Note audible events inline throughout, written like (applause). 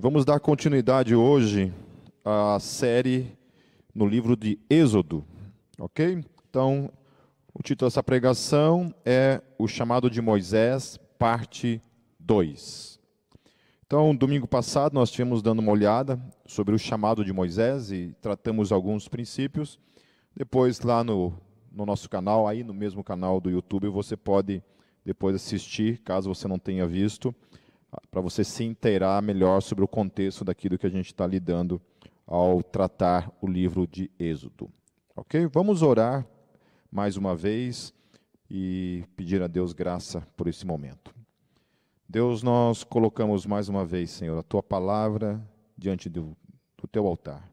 Vamos dar continuidade hoje à série no livro de Êxodo, ok? Então, o título dessa pregação é O Chamado de Moisés, parte 2. Então, domingo passado nós tínhamos dando uma olhada sobre o chamado de Moisés e tratamos alguns princípios. Depois, lá no, no nosso canal, aí no mesmo canal do YouTube, você pode depois assistir, caso você não tenha visto para você se inteirar melhor sobre o contexto daquilo que a gente está lidando ao tratar o livro de Êxodo. Ok? Vamos orar mais uma vez e pedir a Deus graça por esse momento. Deus, nós colocamos mais uma vez, Senhor, a tua palavra diante do, do teu altar,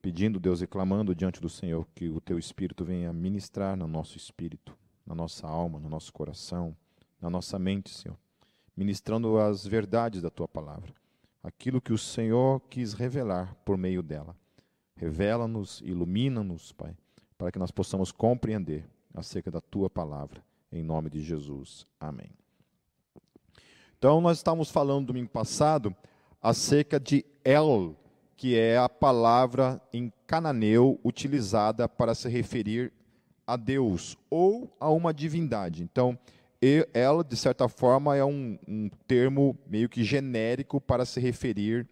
pedindo, Deus, e clamando diante do Senhor que o teu espírito venha ministrar no nosso espírito, na nossa alma, no nosso coração, na nossa mente, Senhor ministrando as verdades da tua palavra, aquilo que o Senhor quis revelar por meio dela. Revela-nos, ilumina-nos, Pai, para que nós possamos compreender acerca da tua palavra, em nome de Jesus. Amém. Então, nós estávamos falando domingo passado acerca de El, que é a palavra em cananeu utilizada para se referir a Deus ou a uma divindade. Então, ela, de certa forma, é um, um termo meio que genérico para se referir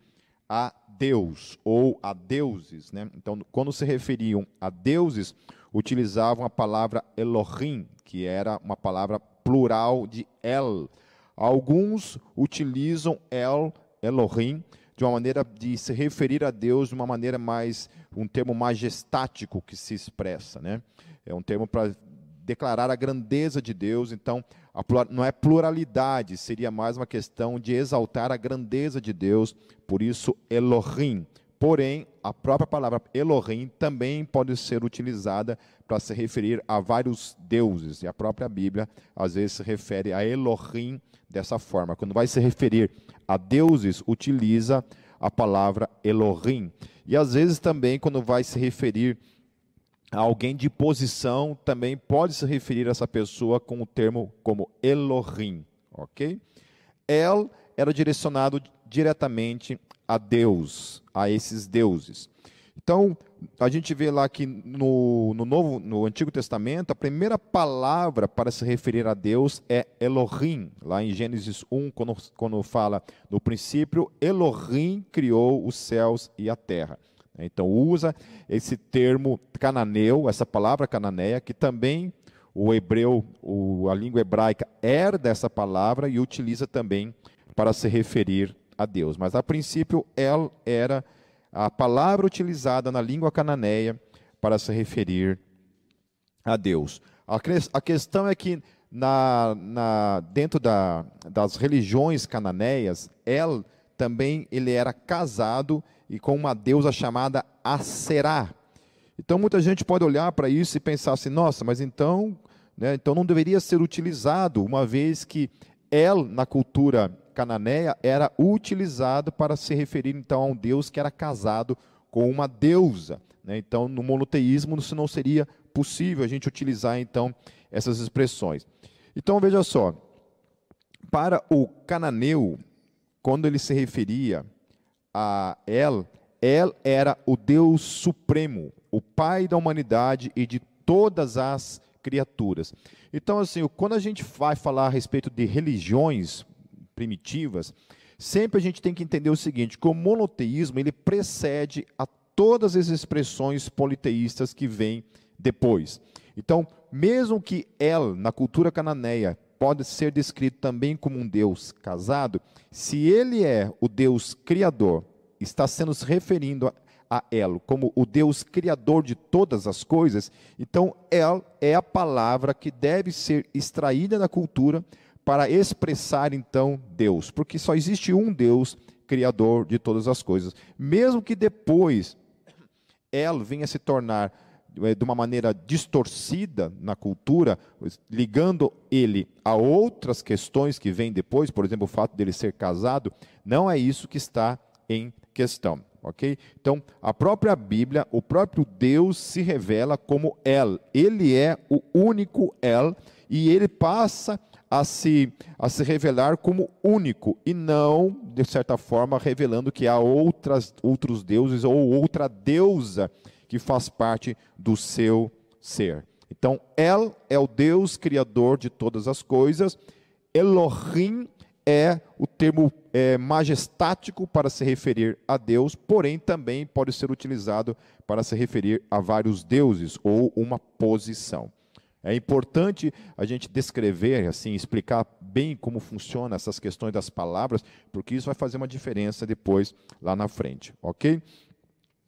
a Deus ou a deuses. Né? Então, quando se referiam a deuses, utilizavam a palavra Elohim, que era uma palavra plural de El. Alguns utilizam El, Elohim, de uma maneira de se referir a Deus de uma maneira mais, um termo majestático que se expressa. Né? É um termo para declarar a grandeza de Deus, então não é pluralidade, seria mais uma questão de exaltar a grandeza de Deus, por isso Elohim. Porém, a própria palavra Elohim também pode ser utilizada para se referir a vários deuses, e a própria Bíblia às vezes se refere a Elohim dessa forma. Quando vai se referir a deuses, utiliza a palavra Elohim. E às vezes também, quando vai se referir alguém de posição também pode se referir a essa pessoa com o termo como Elohim, ok? El era direcionado diretamente a Deus, a esses deuses. Então, a gente vê lá que no, no, Novo, no Antigo Testamento, a primeira palavra para se referir a Deus é Elohim. Lá em Gênesis 1, quando, quando fala no princípio, Elohim criou os céus e a terra. Então usa esse termo cananeu, essa palavra cananeia, que também o hebreu, o, a língua hebraica herda essa palavra e utiliza também para se referir a Deus. Mas a princípio, El era a palavra utilizada na língua cananeia para se referir a Deus. A, a questão é que na, na, dentro da, das religiões cananeias, El também ele era casado e com uma deusa chamada Aserá. Então muita gente pode olhar para isso e pensar assim, nossa, mas então, né, então não deveria ser utilizado, uma vez que El, na cultura cananeia, era utilizado para se referir então a um deus que era casado com uma deusa. Né? Então, no monoteísmo, isso não seria possível a gente utilizar então essas expressões. Então, veja só, para o cananeu, quando ele se referia a El, El era o Deus supremo, o Pai da humanidade e de todas as criaturas. Então, assim, quando a gente vai falar a respeito de religiões primitivas, sempre a gente tem que entender o seguinte: que o monoteísmo ele precede a todas as expressões politeístas que vêm depois. Então, mesmo que El, na cultura cananeia, pode ser descrito também como um Deus casado, se ele é o Deus criador, está sendo se referindo a, a El como o Deus criador de todas as coisas, então El é a palavra que deve ser extraída da cultura para expressar então Deus, porque só existe um Deus criador de todas as coisas. Mesmo que depois El venha se tornar é, de uma maneira distorcida na cultura, ligando ele a outras questões que vêm depois, por exemplo, o fato dele ser casado, não é isso que está em questão, ok? Então, a própria Bíblia, o próprio Deus se revela como El. Ele é o único El e ele passa a se, a se revelar como único e não, de certa forma, revelando que há outras, outros deuses ou outra deusa que faz parte do seu ser. Então, El é o Deus criador de todas as coisas, Elohim é o termo é, majestático para se referir a Deus, porém também pode ser utilizado para se referir a vários deuses ou uma posição. É importante a gente descrever, assim, explicar bem como funciona essas questões das palavras, porque isso vai fazer uma diferença depois lá na frente, ok?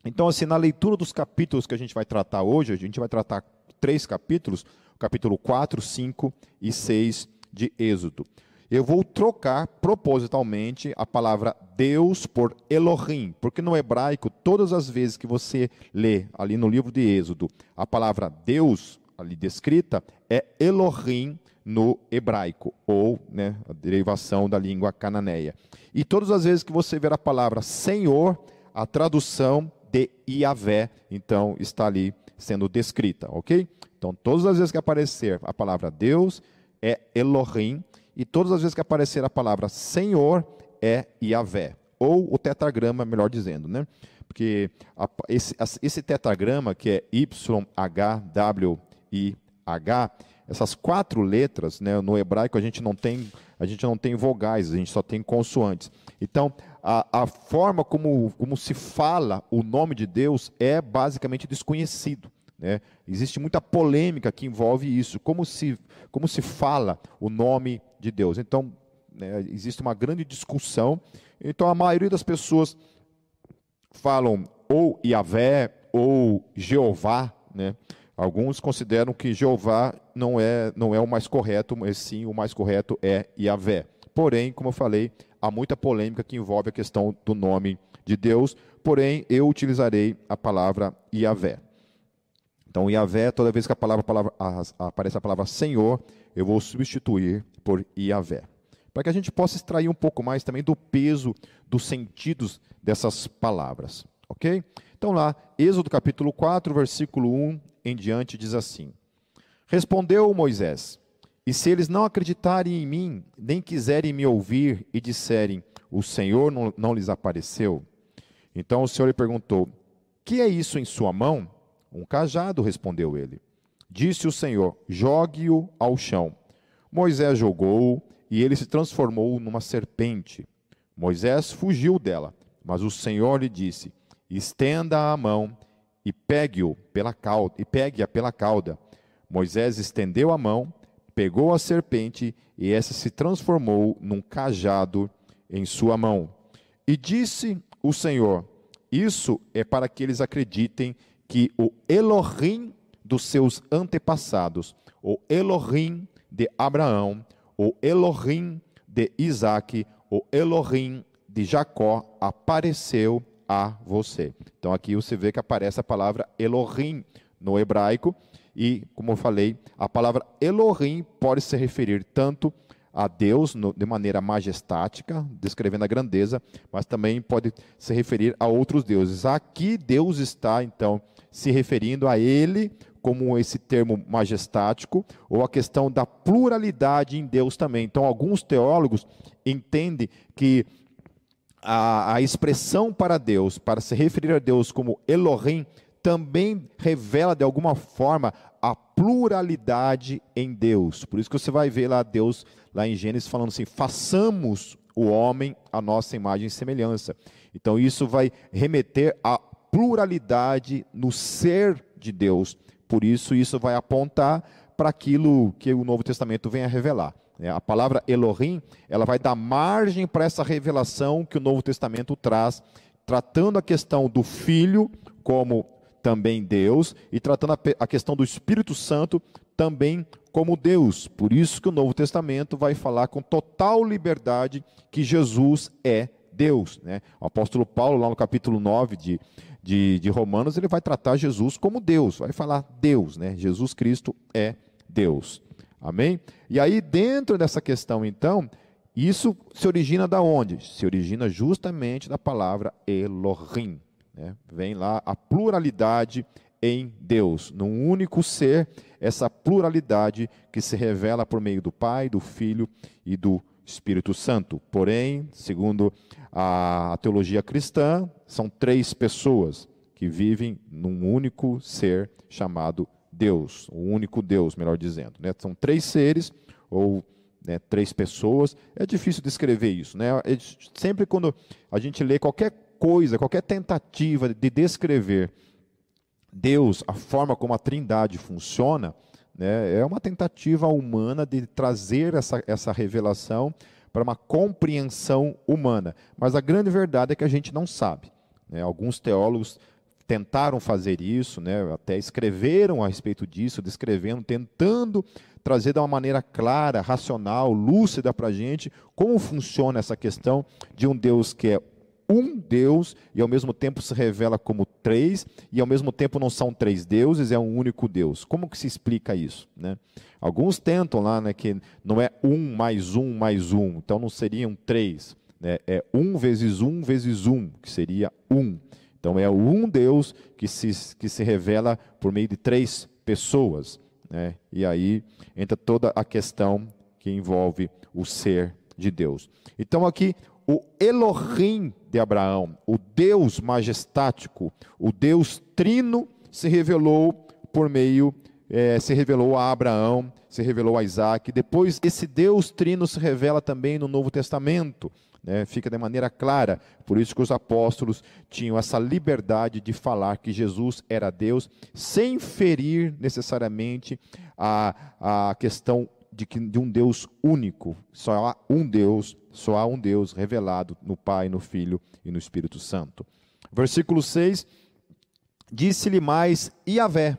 Então, assim, na leitura dos capítulos que a gente vai tratar hoje, a gente vai tratar três capítulos, capítulo 4, 5 e 6 de Êxodo. Eu vou trocar propositalmente a palavra Deus por Elohim, porque no hebraico, todas as vezes que você lê ali no livro de Êxodo, a palavra Deus, ali descrita, é Elohim no hebraico, ou né, a derivação da língua cananeia. E todas as vezes que você ver a palavra Senhor, a tradução de Iavé, então está ali sendo descrita, ok? Então, todas as vezes que aparecer a palavra Deus, é Elohim, e todas as vezes que aparecer a palavra Senhor, é Iavé, ou o tetragrama, melhor dizendo, né? Porque a, esse, esse tetragrama, que é YHWIH, essas quatro letras, né, no hebraico a gente não tem a gente não tem vogais, a gente só tem consoantes. Então, a, a forma como, como se fala o nome de Deus é basicamente desconhecido. Né? Existe muita polêmica que envolve isso, como se, como se fala o nome de Deus. Então, né, existe uma grande discussão. Então, a maioria das pessoas falam ou Yahvé ou Jeová. Né? Alguns consideram que Jeová não é, não é o mais correto, mas sim o mais correto é Yahvé. Porém, como eu falei, há muita polêmica que envolve a questão do nome de Deus. Porém, eu utilizarei a palavra Yahvé. Então, Yahvé, toda vez que a palavra, a palavra a, aparece a palavra Senhor, eu vou substituir por Yahvé. Para que a gente possa extrair um pouco mais também do peso dos sentidos dessas palavras. Ok? Então, lá, Êxodo capítulo 4, versículo 1 em diante, diz assim: Respondeu Moisés: E se eles não acreditarem em mim, nem quiserem me ouvir e disserem: O Senhor não, não lhes apareceu? Então o Senhor lhe perguntou: Que é isso em sua mão? Um cajado, respondeu ele. Disse o Senhor: Jogue-o ao chão. Moisés jogou e ele se transformou numa serpente. Moisés fugiu dela, mas o Senhor lhe disse: Estenda a mão e pegue-o pela cauda, e pegue-a pela cauda. Moisés estendeu a mão, pegou a serpente e essa se transformou num cajado em sua mão. E disse o Senhor: Isso é para que eles acreditem que o Elohim dos seus antepassados, o Elohim de Abraão, o Elohim de Isaac, o Elohim de Jacó apareceu a você. Então aqui você vê que aparece a palavra Elohim no hebraico e, como eu falei, a palavra Elohim pode se referir tanto a Deus no, de maneira majestática, descrevendo a grandeza, mas também pode se referir a outros deuses. Aqui Deus está então se referindo a ele como esse termo majestático, ou a questão da pluralidade em Deus também. Então, alguns teólogos entendem que a, a expressão para Deus, para se referir a Deus como Elohim, também revela de alguma forma pluralidade em Deus. Por isso que você vai ver lá Deus, lá em Gênesis, falando assim: façamos o homem a nossa imagem e semelhança. Então, isso vai remeter a pluralidade no ser de Deus. Por isso, isso vai apontar para aquilo que o Novo Testamento vem a revelar. É, a palavra Elohim, ela vai dar margem para essa revelação que o Novo Testamento traz, tratando a questão do Filho como também Deus e tratando a questão do Espírito Santo também como Deus. Por isso que o Novo Testamento vai falar com total liberdade que Jesus é Deus. Né? O apóstolo Paulo, lá no capítulo 9 de, de, de, Romanos, ele vai tratar Jesus como Deus, vai falar Deus, né? Jesus Cristo é Deus. Amém? E aí, dentro dessa questão, então, isso se origina da onde? Se origina justamente da palavra Elohim. Né? Vem lá a pluralidade em Deus, num único ser, essa pluralidade que se revela por meio do Pai, do Filho e do Espírito Santo. Porém, segundo a teologia cristã, são três pessoas que vivem num único ser chamado Deus, o único Deus, melhor dizendo. Né? São três seres, ou né, três pessoas. É difícil descrever isso. Né? É, sempre quando a gente lê qualquer coisa, qualquer tentativa de descrever Deus, a forma como a trindade funciona, né, é uma tentativa humana de trazer essa, essa revelação para uma compreensão humana. Mas a grande verdade é que a gente não sabe. Né? Alguns teólogos tentaram fazer isso, né? até escreveram a respeito disso, descrevendo, tentando trazer de uma maneira clara, racional, lúcida para a gente como funciona essa questão de um Deus que é um Deus e ao mesmo tempo se revela como três e ao mesmo tempo não são três deuses, é um único Deus. Como que se explica isso? Né? Alguns tentam lá né, que não é um mais um mais um, então não seriam três. Né? É um vezes um vezes um, que seria um. Então é um Deus que se, que se revela por meio de três pessoas. Né? E aí entra toda a questão que envolve o ser de Deus. Então aqui o Elohim de Abraão, o Deus majestático, o Deus trino, se revelou por meio, é, se revelou a Abraão, se revelou a Isaac. Depois, esse Deus trino se revela também no Novo Testamento. Né, fica de maneira clara, por isso que os apóstolos tinham essa liberdade de falar que Jesus era Deus, sem ferir necessariamente a, a questão de, que, de um Deus único. Só há um Deus, só há um Deus revelado no Pai, no Filho e no Espírito Santo. Versículo 6: Disse-lhe mais Iavé: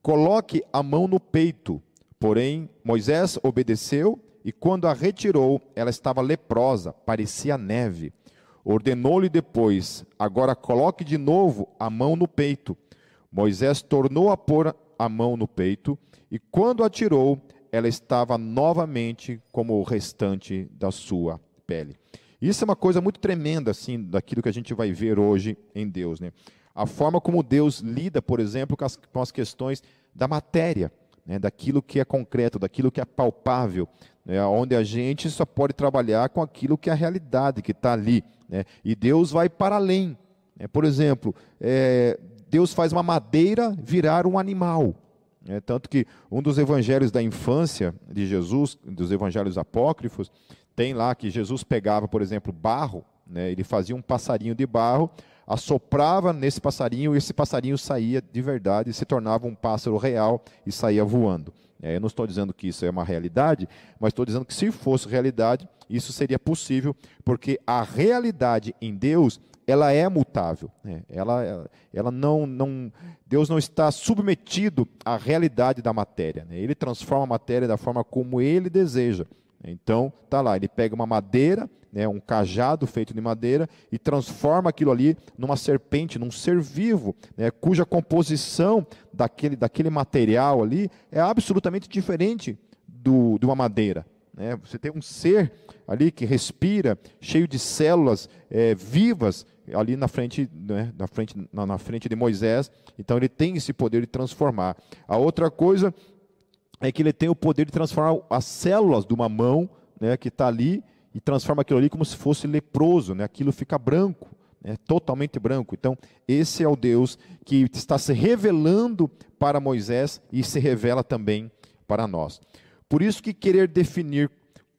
Coloque a mão no peito. Porém, Moisés obedeceu e quando a retirou, ela estava leprosa, parecia neve. Ordenou-lhe depois: Agora coloque de novo a mão no peito. Moisés tornou a pôr a mão no peito, e quando a tirou, ela estava novamente como o restante da sua pele. Isso é uma coisa muito tremenda, assim, daquilo que a gente vai ver hoje em Deus. Né? A forma como Deus lida, por exemplo, com as, com as questões da matéria, né? daquilo que é concreto, daquilo que é palpável, né? onde a gente só pode trabalhar com aquilo que é a realidade, que está ali. Né? E Deus vai para além. Né? Por exemplo, é, Deus faz uma madeira virar um animal. É, tanto que um dos evangelhos da infância de Jesus, dos evangelhos apócrifos, tem lá que Jesus pegava, por exemplo, barro, né, ele fazia um passarinho de barro, assoprava nesse passarinho e esse passarinho saía de verdade, se tornava um pássaro real e saía voando. É, eu não estou dizendo que isso é uma realidade, mas estou dizendo que se fosse realidade, isso seria possível, porque a realidade em Deus ela é mutável. Né? Ela, ela não, não, Deus não está submetido à realidade da matéria. Né? Ele transforma a matéria da forma como Ele deseja. Então, tá lá, ele pega uma madeira, né, um cajado feito de madeira, e transforma aquilo ali numa serpente, num ser vivo, né, cuja composição daquele, daquele material ali é absolutamente diferente do, de uma madeira. Né? Você tem um ser ali que respira, cheio de células é, vivas, ali na frente, né, na, frente, na, na frente de Moisés. Então ele tem esse poder de transformar. A outra coisa é que ele tem o poder de transformar as células de uma mão né, que está ali e transforma aquilo ali como se fosse leproso, né, aquilo fica branco. Né, totalmente branco. Então, esse é o Deus que está se revelando para Moisés e se revela também para nós. Por isso que querer definir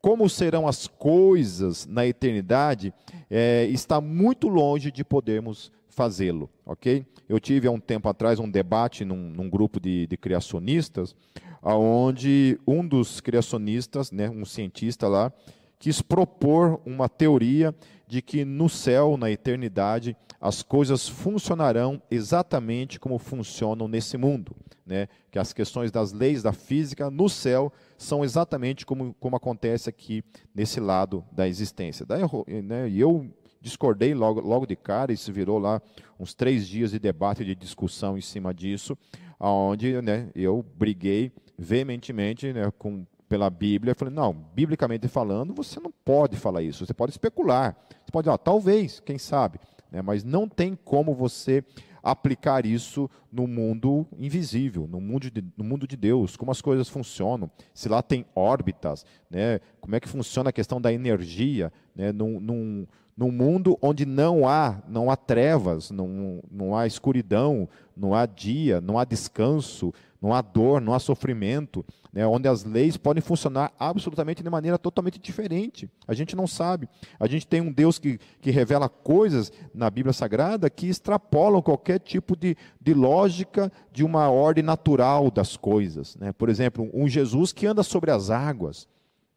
como serão as coisas na eternidade é, está muito longe de podermos fazê-lo, ok? Eu tive há um tempo atrás um debate num, num grupo de, de, criacionistas, onde um dos criacionistas, né, um cientista lá, quis propor uma teoria de que no céu, na eternidade, as coisas funcionarão exatamente como funcionam nesse mundo. Né? Que as questões das leis da física no céu são exatamente como, como acontece aqui nesse lado da existência. Daí, né, e eu discordei logo, logo de cara, isso virou lá uns três dias de debate, de discussão em cima disso, onde né, eu briguei veementemente né, com, pela Bíblia. Eu falei, não, biblicamente falando, você não pode falar isso, você pode especular. Você pode, talvez, quem sabe, né, mas não tem como você aplicar isso no mundo invisível, no mundo de, no mundo de Deus, como as coisas funcionam, se lá tem órbitas, né, como é que funciona a questão da energia, né, num, num, num mundo onde não há, não há trevas, não, não há escuridão, não há dia, não há descanso, não há dor, não há sofrimento, né, onde as leis podem funcionar absolutamente de maneira totalmente diferente. A gente não sabe. A gente tem um Deus que, que revela coisas na Bíblia Sagrada que extrapolam qualquer tipo de, de lógica de uma ordem natural das coisas. Né? Por exemplo, um Jesus que anda sobre as águas.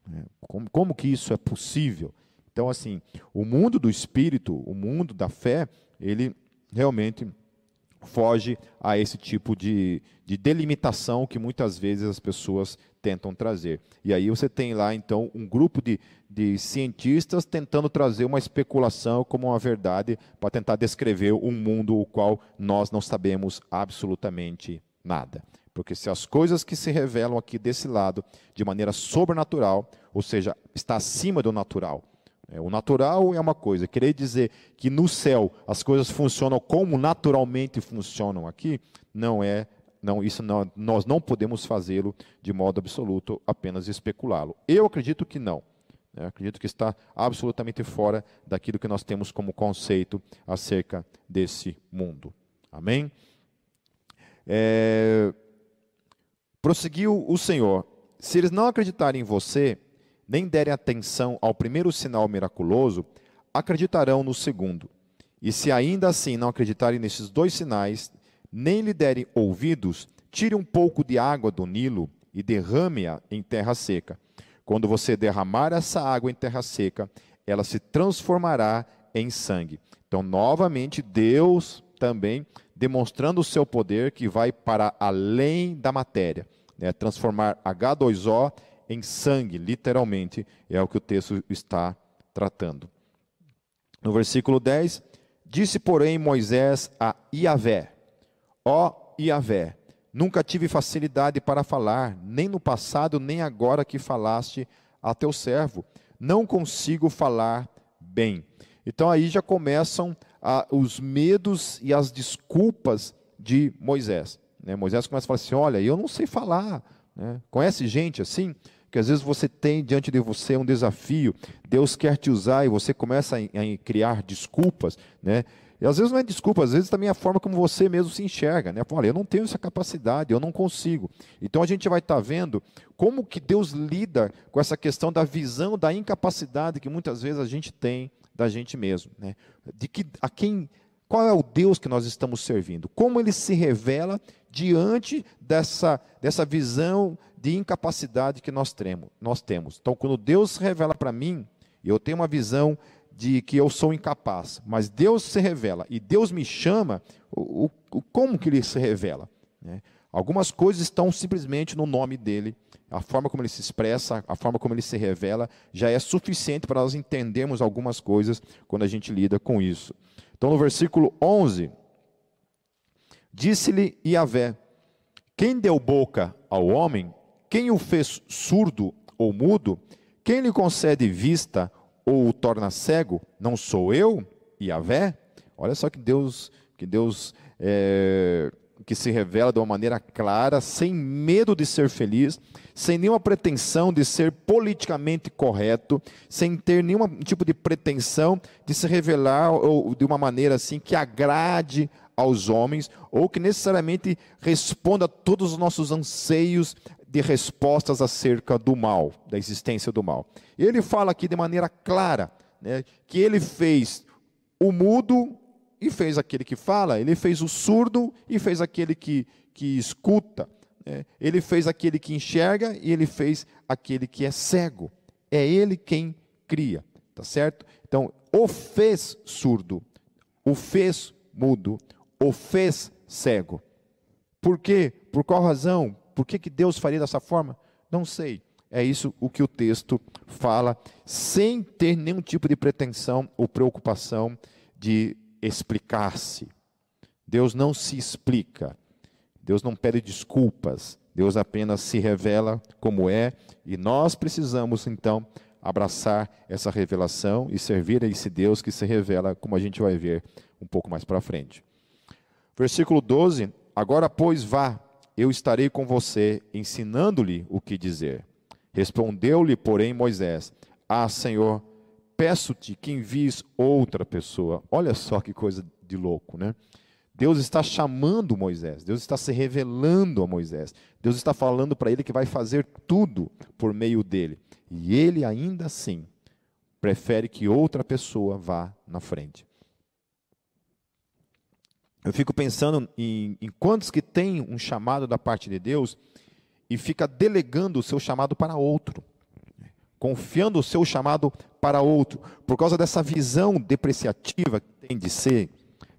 Né? Como, como que isso é possível? Então, assim, o mundo do espírito, o mundo da fé, ele realmente foge a esse tipo de, de delimitação que muitas vezes as pessoas tentam trazer. E aí você tem lá, então, um grupo de, de cientistas tentando trazer uma especulação como uma verdade para tentar descrever um mundo o qual nós não sabemos absolutamente nada. Porque se as coisas que se revelam aqui desse lado, de maneira sobrenatural, ou seja, está acima do natural, é, o natural é uma coisa, querer dizer que no céu as coisas funcionam como naturalmente funcionam aqui, não é, não, isso não, nós não podemos fazê-lo de modo absoluto, apenas especulá-lo. Eu acredito que não. Né? acredito que está absolutamente fora daquilo que nós temos como conceito acerca desse mundo. Amém? É, prosseguiu o Senhor: se eles não acreditarem em você, nem derem atenção ao primeiro sinal miraculoso, acreditarão no segundo. E se ainda assim não acreditarem nesses dois sinais, nem lhe derem ouvidos, tire um pouco de água do Nilo e derrame-a em terra seca. Quando você derramar essa água em terra seca, ela se transformará em sangue. Então, novamente, Deus também demonstrando o seu poder que vai para além da matéria, né? transformar H2O em sangue, literalmente, é o que o texto está tratando. No versículo 10, disse, porém, Moisés a Iavé: Ó Iavé, nunca tive facilidade para falar, nem no passado, nem agora que falaste a teu servo. Não consigo falar bem. Então aí já começam ah, os medos e as desculpas de Moisés. Né? Moisés começa a falar assim: olha, eu não sei falar. Né? Conhece gente assim? Que às vezes você tem diante de você um desafio, Deus quer te usar e você começa a, a criar desculpas, né? E às vezes não é desculpa, às vezes também é a forma como você mesmo se enxerga, né? Olha, eu não tenho essa capacidade, eu não consigo. Então a gente vai estar tá vendo como que Deus lida com essa questão da visão da incapacidade que muitas vezes a gente tem da gente mesmo, né? De que a quem qual é o Deus que nós estamos servindo? Como ele se revela diante dessa, dessa visão de incapacidade que nós temos, nós temos. Então, quando Deus se revela para mim, eu tenho uma visão de que eu sou incapaz, mas Deus se revela e Deus me chama, o, o como que Ele se revela? Né? Algumas coisas estão simplesmente no nome dele, a forma como ele se expressa, a forma como ele se revela, já é suficiente para nós entendermos algumas coisas quando a gente lida com isso. Então, no versículo 11, disse-lhe Yahvé: Quem deu boca ao homem, quem o fez surdo ou mudo? Quem lhe concede vista ou o torna cego? Não sou eu, Yahvé? Olha só que Deus, que Deus é, que se revela de uma maneira clara, sem medo de ser feliz, sem nenhuma pretensão de ser politicamente correto, sem ter nenhum tipo de pretensão de se revelar ou, de uma maneira assim que agrade aos homens ou que necessariamente responda a todos os nossos anseios de respostas acerca do mal, da existência do mal. Ele fala aqui de maneira clara né, que ele fez o mudo e fez aquele que fala, ele fez o surdo e fez aquele que, que escuta, né, ele fez aquele que enxerga e ele fez aquele que é cego. É ele quem cria, tá certo? Então, o fez surdo, o fez mudo, o fez cego. Por quê? Por qual razão? Por que, que Deus faria dessa forma? Não sei. É isso o que o texto fala, sem ter nenhum tipo de pretensão ou preocupação de explicar-se. Deus não se explica. Deus não pede desculpas. Deus apenas se revela como é e nós precisamos então abraçar essa revelação e servir a esse Deus que se revela, como a gente vai ver um pouco mais para frente. Versículo 12: Agora, pois, vá, eu estarei com você, ensinando-lhe o que dizer. Respondeu-lhe, porém, Moisés: Ah, Senhor, peço-te que envies outra pessoa. Olha só que coisa de louco, né? Deus está chamando Moisés, Deus está se revelando a Moisés, Deus está falando para ele que vai fazer tudo por meio dele. E ele ainda assim prefere que outra pessoa vá na frente. Eu fico pensando em, em quantos que têm um chamado da parte de Deus e fica delegando o seu chamado para outro, confiando o seu chamado para outro, por causa dessa visão depreciativa que tem de ser,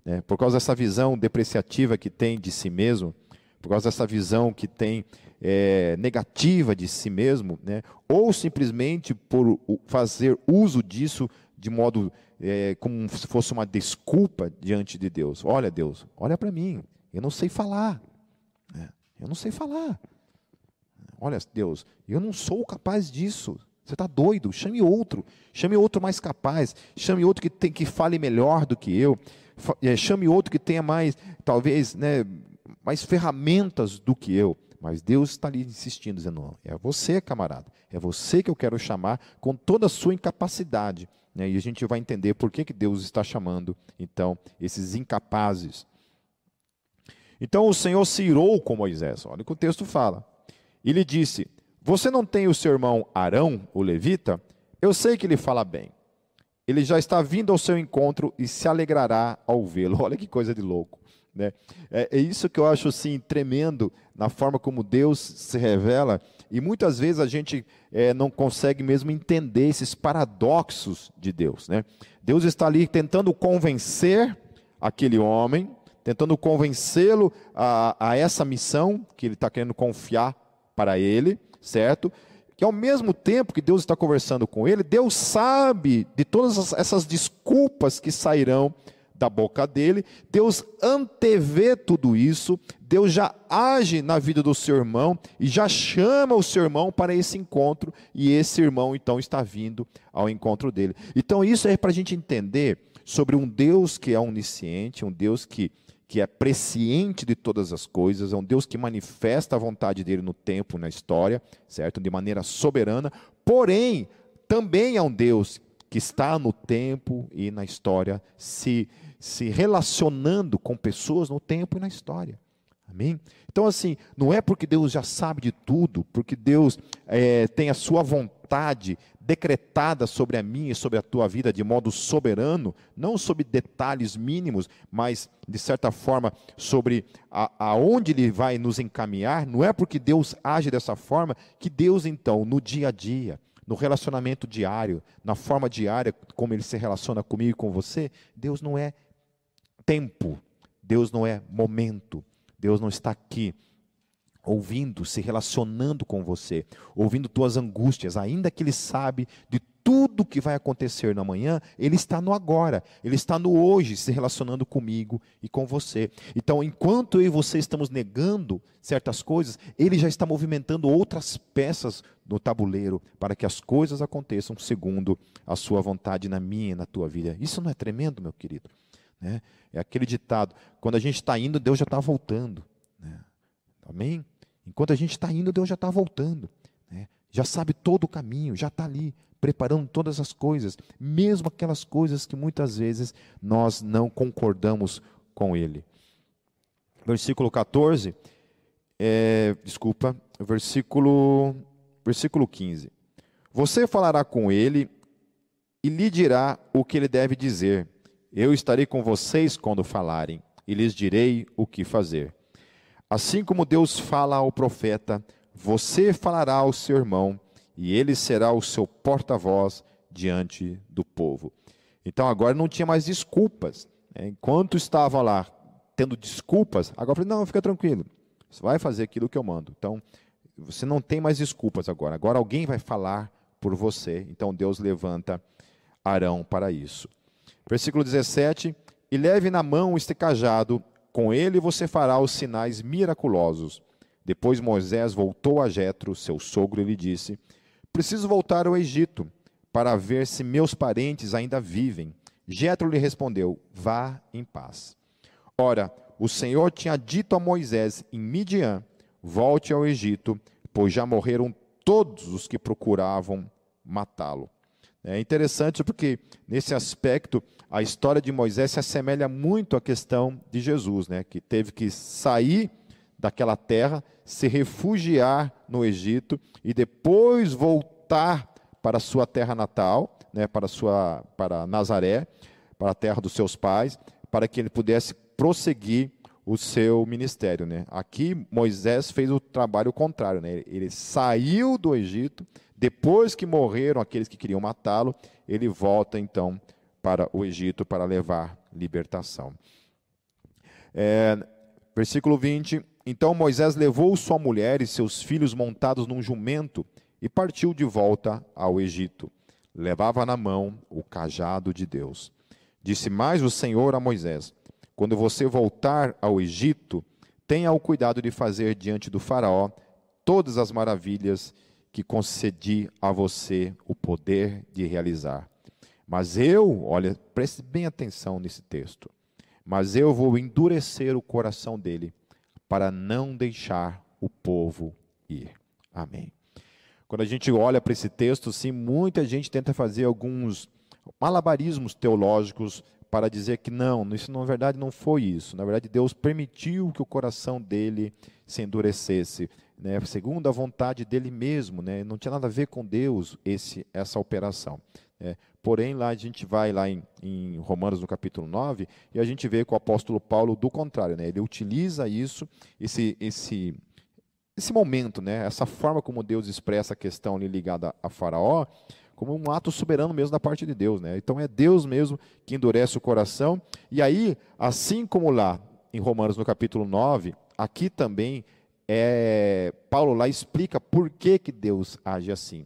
né? por causa dessa visão depreciativa que tem de si mesmo, por causa dessa visão que tem é, negativa de si mesmo, né? ou simplesmente por fazer uso disso de modo é, como se fosse uma desculpa diante de Deus. Olha, Deus, olha para mim, eu não sei falar. Né? Eu não sei falar. Olha, Deus, eu não sou capaz disso. Você está doido? Chame outro. Chame outro mais capaz. Chame outro que, tem, que fale melhor do que eu. É, chame outro que tenha mais, talvez, né, mais ferramentas do que eu. Mas Deus está ali insistindo, dizendo: não, é você, camarada, é você que eu quero chamar com toda a sua incapacidade. Né? E a gente vai entender por que, que Deus está chamando, então, esses incapazes. Então o Senhor se irou com Moisés, olha o que o texto fala. E disse: Você não tem o seu irmão Arão, o levita? Eu sei que ele fala bem. Ele já está vindo ao seu encontro e se alegrará ao vê-lo. (laughs) Olha que coisa de louco. Né? É, é, isso que eu acho assim tremendo na forma como Deus se revela e muitas vezes a gente é, não consegue mesmo entender esses paradoxos de Deus. Né? Deus está ali tentando convencer aquele homem, tentando convencê-lo a, a essa missão que ele está querendo confiar para ele, certo? Que ao mesmo tempo que Deus está conversando com ele, Deus sabe de todas essas desculpas que sairão da boca dele, Deus antevê tudo isso, Deus já age na vida do seu irmão e já chama o seu irmão para esse encontro, e esse irmão então está vindo ao encontro dele. Então, isso é para a gente entender sobre um Deus que é onisciente, um Deus que, que é presciente de todas as coisas, é um Deus que manifesta a vontade dele no tempo, na história, certo? De maneira soberana, porém, também é um Deus que está no tempo e na história, se se relacionando com pessoas no tempo e na história. Amém? Então, assim, não é porque Deus já sabe de tudo, porque Deus é, tem a sua vontade decretada sobre a minha e sobre a tua vida de modo soberano, não sobre detalhes mínimos, mas, de certa forma, sobre a, aonde Ele vai nos encaminhar, não é porque Deus age dessa forma que Deus, então, no dia a dia, no relacionamento diário, na forma diária como Ele se relaciona comigo e com você, Deus não é tempo, Deus não é momento, Deus não está aqui ouvindo, se relacionando com você, ouvindo tuas angústias, ainda que Ele sabe de tudo que vai acontecer no amanhã, Ele está no agora, Ele está no hoje, se relacionando comigo e com você. Então, enquanto eu e você estamos negando certas coisas, Ele já está movimentando outras peças no tabuleiro para que as coisas aconteçam segundo a Sua vontade na minha e na tua vida. Isso não é tremendo, meu querido? Né? É aquele ditado: quando a gente está indo, Deus já está voltando. Amém? Enquanto a gente está indo, Deus já está voltando. Né? Já sabe todo o caminho, já está ali, preparando todas as coisas, mesmo aquelas coisas que muitas vezes nós não concordamos com Ele. Versículo 14, é, desculpa, versículo, versículo 15. Você falará com ele e lhe dirá o que ele deve dizer eu estarei com vocês quando falarem, e lhes direi o que fazer. Assim como Deus fala ao profeta, você falará ao seu irmão, e ele será o seu porta-voz diante do povo. Então agora não tinha mais desculpas. Né? Enquanto estava lá tendo desculpas, agora falei: não, fica tranquilo, você vai fazer aquilo que eu mando. Então você não tem mais desculpas agora. Agora alguém vai falar por você. Então Deus levanta Arão para isso. Versículo 17: E leve na mão este cajado, com ele você fará os sinais miraculosos. Depois Moisés voltou a Jetro, seu sogro, e lhe disse: Preciso voltar ao Egito para ver se meus parentes ainda vivem. Jetro lhe respondeu: Vá em paz. Ora, o Senhor tinha dito a Moisés em Midian: Volte ao Egito, pois já morreram todos os que procuravam matá-lo. É interessante porque, nesse aspecto, a história de Moisés se assemelha muito à questão de Jesus, né? que teve que sair daquela terra, se refugiar no Egito e depois voltar para a sua terra natal, né? para, sua, para Nazaré, para a terra dos seus pais, para que ele pudesse prosseguir o seu ministério. Né? Aqui, Moisés fez o trabalho contrário. Né? Ele saiu do Egito, depois que morreram aqueles que queriam matá-lo, ele volta então para o Egito para levar libertação. É, versículo 20: Então Moisés levou sua mulher e seus filhos montados num jumento e partiu de volta ao Egito. Levava na mão o cajado de Deus. Disse mais o Senhor a Moisés: Quando você voltar ao Egito, tenha o cuidado de fazer diante do Faraó todas as maravilhas que concedi a você o poder de realizar. Mas eu, olha, preste bem atenção nesse texto. Mas eu vou endurecer o coração dele para não deixar o povo ir. Amém. Quando a gente olha para esse texto, sim, muita gente tenta fazer alguns malabarismos teológicos para dizer que não, isso na verdade não foi isso. Na verdade, Deus permitiu que o coração dele se endurecesse né, segundo a vontade dele mesmo, né, não tinha nada a ver com Deus esse, essa operação. Né. Porém, lá a gente vai lá em, em, Romanos no capítulo 9 e a gente vê que o apóstolo Paulo, do contrário, né, ele utiliza isso, esse, esse, esse momento, né, essa forma como Deus expressa a questão ali ligada a Faraó, como um ato soberano mesmo da parte de Deus. Né? Então é Deus mesmo que endurece o coração. E aí, assim como lá em Romanos no capítulo 9, aqui também é, Paulo lá explica por que, que Deus age assim.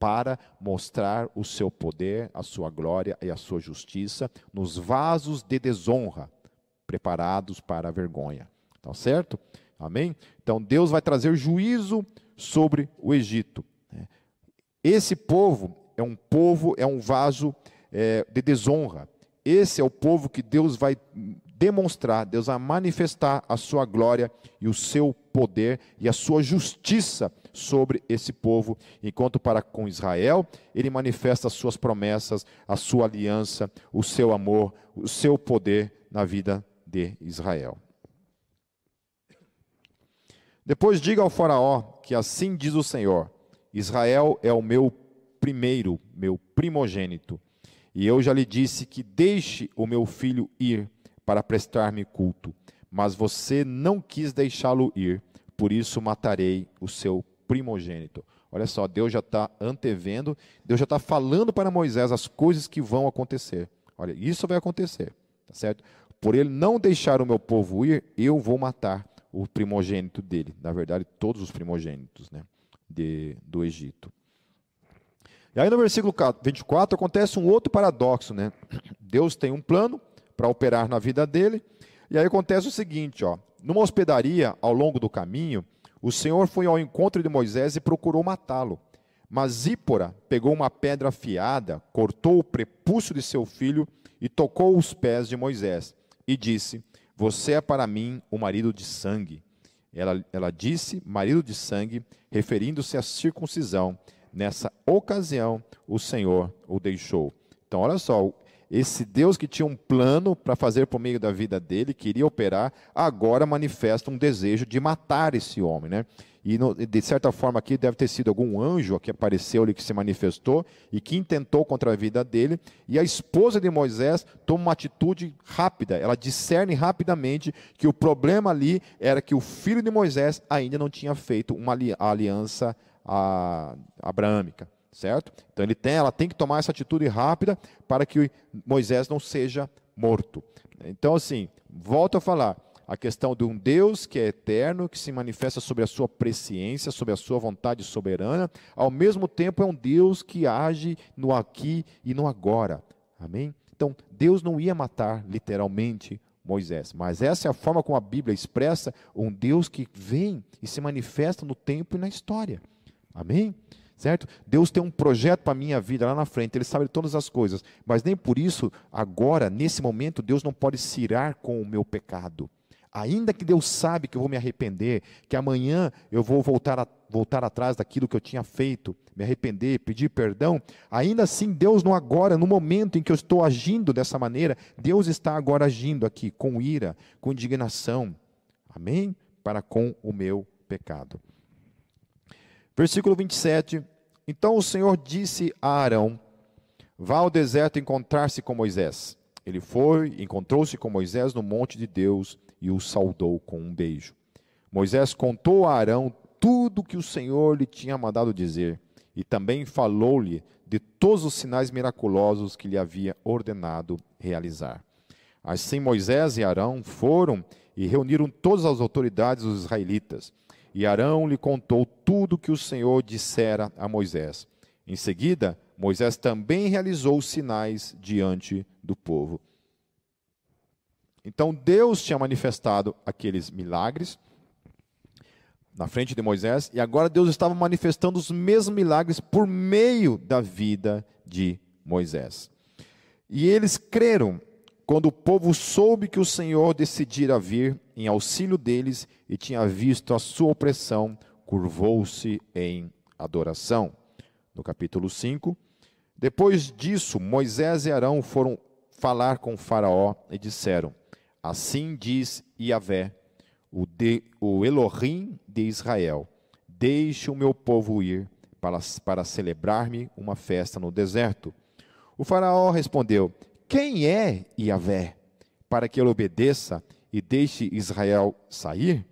Para mostrar o seu poder, a sua glória e a sua justiça nos vasos de desonra, preparados para a vergonha. Tá certo? Amém? Então Deus vai trazer juízo sobre o Egito. Né? Esse povo é um povo, é um vaso é, de desonra. Esse é o povo que Deus vai demonstrar, Deus vai manifestar a sua glória e o seu poder e a sua justiça sobre esse povo, enquanto para com Israel, ele manifesta as suas promessas, a sua aliança, o seu amor, o seu poder na vida de Israel. Depois diga ao Faraó que assim diz o Senhor: Israel é o meu primeiro, meu primogênito, e eu já lhe disse que deixe o meu filho ir para prestar-me culto, mas você não quis deixá-lo ir, por isso matarei o seu primogênito. Olha só, Deus já está antevendo, Deus já está falando para Moisés as coisas que vão acontecer. Olha, isso vai acontecer, tá certo? Por ele não deixar o meu povo ir, eu vou matar o primogênito dele. Na verdade, todos os primogênitos né, de, do Egito. E aí no versículo 24 acontece um outro paradoxo, né? Deus tem um plano, para operar na vida dele. E aí acontece o seguinte, ó, numa hospedaria ao longo do caminho, o Senhor foi ao encontro de Moisés e procurou matá-lo. Mas Zípora pegou uma pedra afiada, cortou o prepúcio de seu filho e tocou os pés de Moisés e disse: Você é para mim o marido de sangue. Ela, ela disse marido de sangue, referindo-se à circuncisão. Nessa ocasião, o Senhor o deixou. Então, olha só, esse Deus que tinha um plano para fazer por meio da vida dele, queria operar, agora manifesta um desejo de matar esse homem, né? E de certa forma aqui deve ter sido algum anjo que apareceu ali, que se manifestou e que intentou contra a vida dele. E a esposa de Moisés toma uma atitude rápida, ela discerne rapidamente que o problema ali era que o filho de Moisés ainda não tinha feito uma aliança abraâmica certo? Então ele tem, ela tem que tomar essa atitude rápida para que Moisés não seja morto. Então assim, volto a falar, a questão de um Deus que é eterno, que se manifesta sobre a sua presciência, sobre a sua vontade soberana, ao mesmo tempo é um Deus que age no aqui e no agora. Amém? Então, Deus não ia matar literalmente Moisés, mas essa é a forma como a Bíblia expressa um Deus que vem e se manifesta no tempo e na história. Amém? Certo? Deus tem um projeto para a minha vida lá na frente, Ele sabe todas as coisas, mas nem por isso, agora, nesse momento, Deus não pode se irar com o meu pecado. Ainda que Deus sabe que eu vou me arrepender, que amanhã eu vou voltar, a, voltar atrás daquilo que eu tinha feito, me arrepender, pedir perdão, ainda assim Deus não agora, no momento em que eu estou agindo dessa maneira, Deus está agora agindo aqui com ira, com indignação. Amém? Para com o meu pecado. Versículo 27. Então o Senhor disse a Arão: Vá ao deserto encontrar-se com Moisés. Ele foi, encontrou-se com Moisés no monte de Deus e o saudou com um beijo. Moisés contou a Arão tudo que o Senhor lhe tinha mandado dizer e também falou-lhe de todos os sinais miraculosos que lhe havia ordenado realizar. Assim Moisés e Arão foram e reuniram todas as autoridades dos israelitas. E Arão lhe contou tudo que o Senhor dissera a Moisés. Em seguida, Moisés também realizou sinais diante do povo. Então Deus tinha manifestado aqueles milagres na frente de Moisés, e agora Deus estava manifestando os mesmos milagres por meio da vida de Moisés. E eles creram quando o povo soube que o Senhor decidira vir em auxílio deles e tinha visto a sua opressão, curvou-se em adoração. No capítulo 5. Depois disso, Moisés e Arão foram falar com Faraó e disseram: Assim diz Yahvé, o, de, o Elohim de Israel: Deixe o meu povo ir para, para celebrar-me uma festa no deserto. O Faraó respondeu: Quem é Yahvé, para que ele obedeça e deixe Israel sair?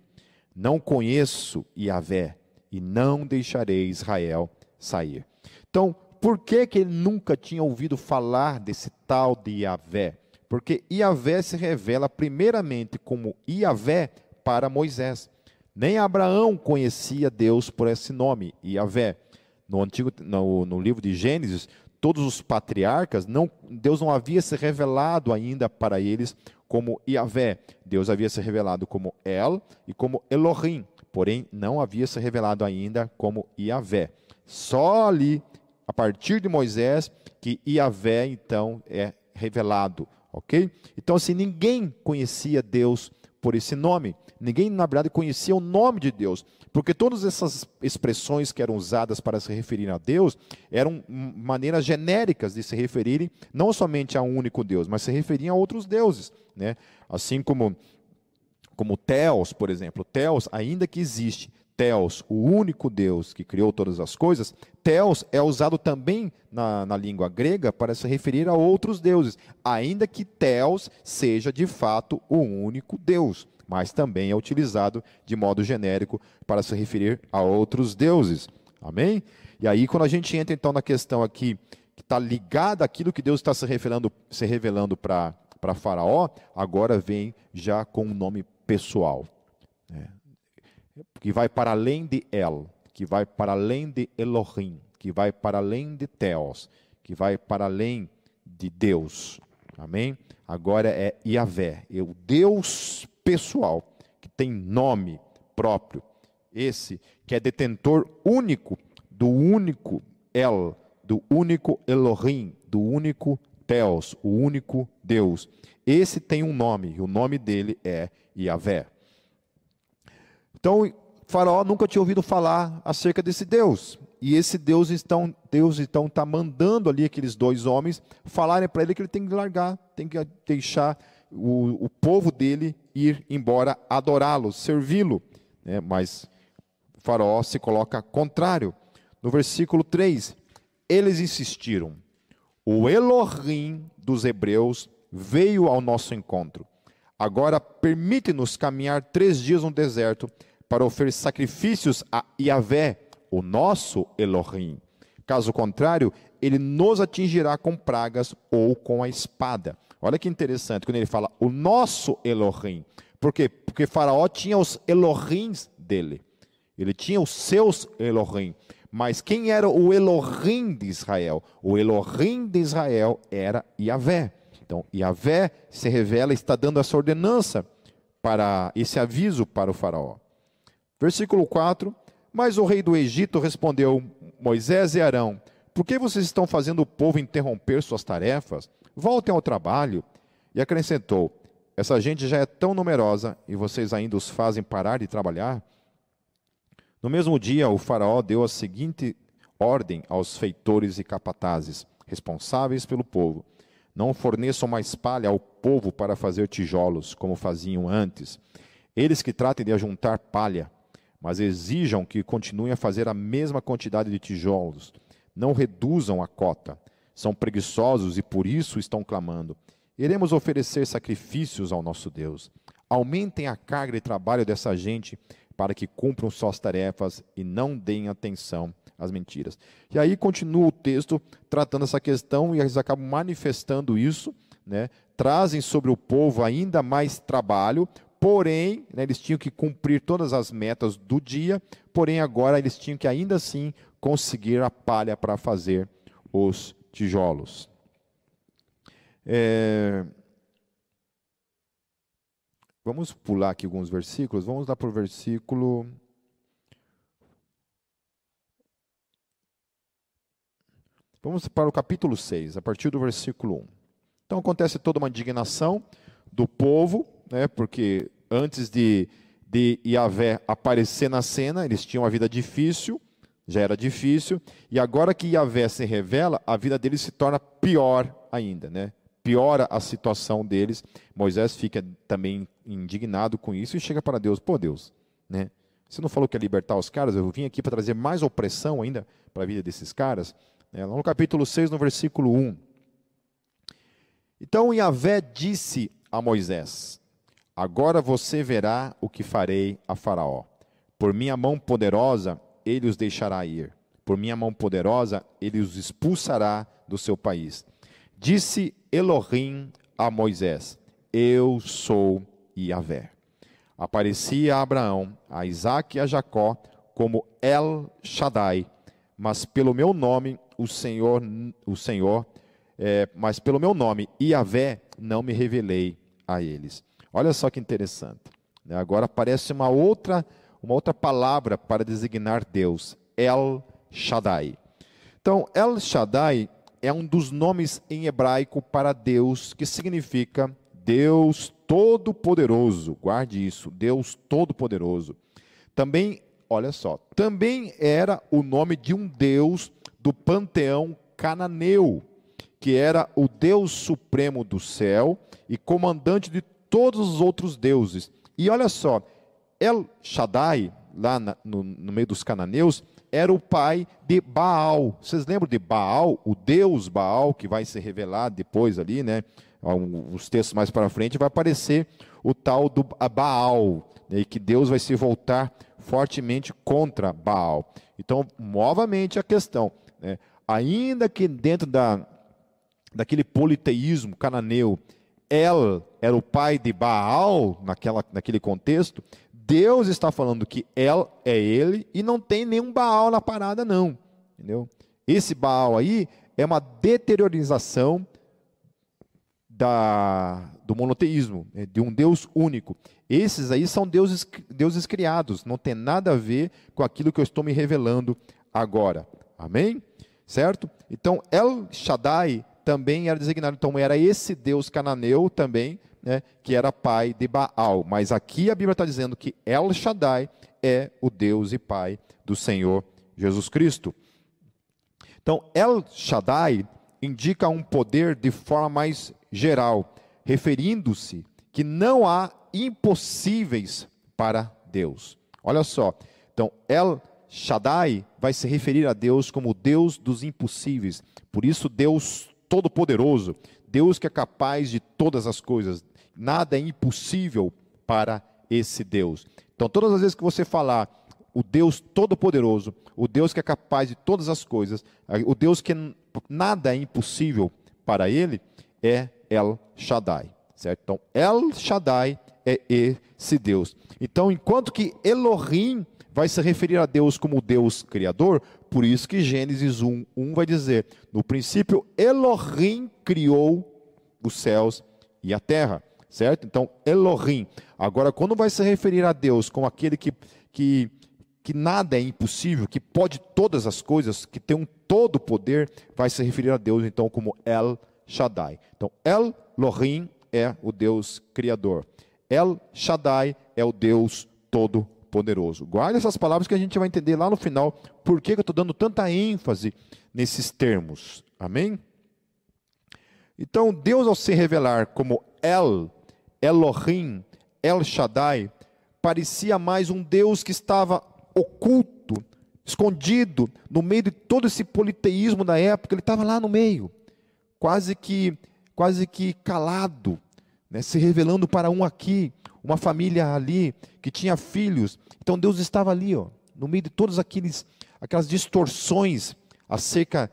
Não conheço Yahvé e não deixarei Israel sair. Então, por que, que ele nunca tinha ouvido falar desse tal de Yahvé? Porque Iavé se revela primeiramente como Iavé para Moisés. Nem Abraão conhecia Deus por esse nome, Iavé. No antigo no, no livro de Gênesis, todos os patriarcas, não, Deus não havia se revelado ainda para eles como Iavé. Deus havia se revelado como El e como Elohim, porém não havia se revelado ainda como Iavé. Só ali, a partir de Moisés, que Iavé então é revelado ok? Então, assim, ninguém conhecia Deus por esse nome. Ninguém, na verdade, conhecia o nome de Deus, porque todas essas expressões que eram usadas para se referir a Deus eram maneiras genéricas de se referirem não somente a um único Deus, mas se referiam a outros deuses, né? Assim como como Theos, por exemplo. Theos, ainda que existe Theos, o único Deus que criou todas as coisas, Theos é usado também na, na língua grega para se referir a outros deuses, ainda que Theos seja de fato o único Deus, mas também é utilizado de modo genérico para se referir a outros deuses. Amém? E aí, quando a gente entra então na questão aqui, que está ligada àquilo que Deus está se revelando, se revelando para Faraó, agora vem já com um nome pessoal. É que vai para além de El, que vai para além de Elohim, que vai para além de Theos, que vai para além de Deus. Amém? Agora é Yahvé, é o Deus pessoal, que tem nome próprio. Esse que é detentor único do único El, do único Elohim, do único Theos, o único Deus. Esse tem um nome, e o nome dele é Yahvé. Então, Faraó nunca tinha ouvido falar acerca desse Deus. E esse Deus então Deus então está mandando ali aqueles dois homens falarem para ele que ele tem que largar, tem que deixar o, o povo dele ir embora adorá-lo, servi-lo. Né? Mas Faraó se coloca contrário. No versículo 3, eles insistiram. O Elohim dos hebreus veio ao nosso encontro. Agora permite-nos caminhar três dias no deserto para oferecer sacrifícios a Yahvé, o nosso Elohim. Caso contrário, ele nos atingirá com pragas ou com a espada. Olha que interessante quando ele fala o nosso Elohim. Por quê? Porque Faraó tinha os Elohims dele. Ele tinha os seus Elohim. Mas quem era o Elohim de Israel? O Elohim de Israel era Yahvé. Então, Yahvé se revela, está dando essa ordenança para esse aviso para o faraó. Versículo 4: Mas o rei do Egito respondeu Moisés e Arão: Por que vocês estão fazendo o povo interromper suas tarefas? Voltem ao trabalho. E acrescentou: Essa gente já é tão numerosa e vocês ainda os fazem parar de trabalhar? No mesmo dia, o Faraó deu a seguinte ordem aos feitores e capatazes, responsáveis pelo povo: Não forneçam mais palha ao povo para fazer tijolos, como faziam antes. Eles que tratem de ajuntar palha, mas exijam que continuem a fazer a mesma quantidade de tijolos. Não reduzam a cota. São preguiçosos e por isso estão clamando. Iremos oferecer sacrifícios ao nosso Deus. Aumentem a carga de trabalho dessa gente para que cumpram suas tarefas e não deem atenção às mentiras. E aí continua o texto tratando essa questão e eles acabam manifestando isso, né? trazem sobre o povo ainda mais trabalho, porém, né, eles tinham que cumprir todas as metas do dia, porém agora eles tinham que ainda assim conseguir a palha para fazer os tijolos. É, Vamos pular aqui alguns versículos. Vamos lá para o versículo. Vamos para o capítulo 6, a partir do versículo 1. Então acontece toda uma indignação do povo, né, porque antes de, de Yahvé aparecer na cena, eles tinham uma vida difícil, já era difícil, e agora que Yahvé se revela, a vida deles se torna pior ainda. Né? piora a situação deles. Moisés fica também indignado com isso e chega para Deus: pô, Deus, né? Você não falou que ia libertar os caras? Eu vim aqui para trazer mais opressão ainda para a vida desses caras. É, lá no capítulo 6, no versículo 1. Então Yahvé disse a Moisés: Agora você verá o que farei a Faraó. Por minha mão poderosa ele os deixará ir. Por minha mão poderosa ele os expulsará do seu país. Disse Elohim a Moisés: Eu sou Yahvé. Aparecia a Abraão, a Isaac e a Jacó como El Shaddai, mas pelo meu nome, o Senhor, o Senhor, é, mas pelo meu nome, Yahvé, não me revelei a eles. Olha só que interessante. Né? Agora aparece uma outra, uma outra palavra para designar Deus, El Shaddai. Então, El Shaddai é um dos nomes em hebraico para Deus, que significa Deus Todo-Poderoso. Guarde isso, Deus Todo-Poderoso. Também, olha só, também era o nome de um deus do panteão cananeu, que era o Deus supremo do céu e comandante de todos os outros deuses. E olha só, El Shaddai, lá na, no, no meio dos cananeus, era o pai de Baal. Vocês lembram de Baal, o deus Baal, que vai se revelar depois ali, né? Os textos mais para frente vai aparecer o tal do Baal, né? e que Deus vai se voltar fortemente contra Baal. Então, novamente a questão, né? ainda que dentro da, daquele politeísmo cananeu, El era o pai de Baal, naquela, naquele contexto, Deus está falando que El é ele e não tem nenhum Baal na parada, não. Entendeu? Esse Baal aí é uma deteriorização da, do monoteísmo, né, de um Deus único. Esses aí são deuses, deuses criados, não tem nada a ver com aquilo que eu estou me revelando agora. Amém? Certo? Então, El Shaddai também era designado, então era esse Deus cananeu também, né, que era pai de Baal. Mas aqui a Bíblia está dizendo que El Shaddai é o Deus e pai do Senhor Jesus Cristo. Então, El Shaddai indica um poder de forma mais geral, referindo-se que não há impossíveis para Deus. Olha só. Então, El Shaddai vai se referir a Deus como Deus dos impossíveis. Por isso, Deus Todo-Poderoso, Deus que é capaz de todas as coisas, nada é impossível para esse Deus. Então, todas as vezes que você falar o Deus Todo-Poderoso, o Deus que é capaz de todas as coisas, o Deus que nada é impossível para ele, é El Shaddai. Certo? Então, El Shaddai é esse Deus. Então, enquanto que Elohim vai se referir a Deus como Deus Criador, por isso que Gênesis 1, 1 vai dizer: no princípio, Elohim criou os céus e a terra certo? Então, Elohim. Agora, quando vai se referir a Deus como aquele que, que, que nada é impossível, que pode todas as coisas, que tem um todo poder, vai se referir a Deus então como El Shaddai. Então, El Lohim é o Deus criador. El Shaddai é o Deus todo-poderoso. Guarde essas palavras que a gente vai entender lá no final por que eu estou dando tanta ênfase nesses termos. Amém? Então, Deus, ao se revelar como El, Elohim, El Shaddai, parecia mais um Deus que estava oculto, escondido, no meio de todo esse politeísmo da época, ele estava lá no meio, quase que, quase que calado, né, se revelando para um aqui, uma família ali, que tinha filhos. Então Deus estava ali, ó, no meio de todas aqueles, aquelas distorções acerca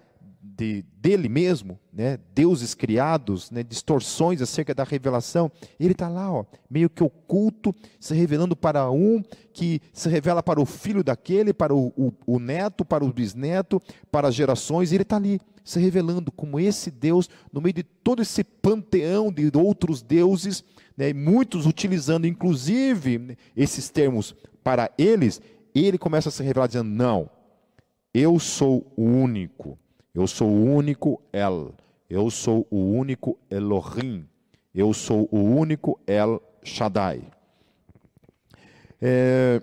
de, dele mesmo, né, deuses criados, né, distorções acerca da revelação, ele está lá, ó, meio que oculto, se revelando para um, que se revela para o filho daquele, para o, o, o neto, para o bisneto, para as gerações, ele está ali, se revelando como esse Deus, no meio de todo esse panteão de outros deuses, né, muitos utilizando inclusive esses termos para eles, ele começa a se revelar dizendo: Não, eu sou o único eu sou o único El. Eu sou o único Elohim. Eu sou o único El Shaddai. É,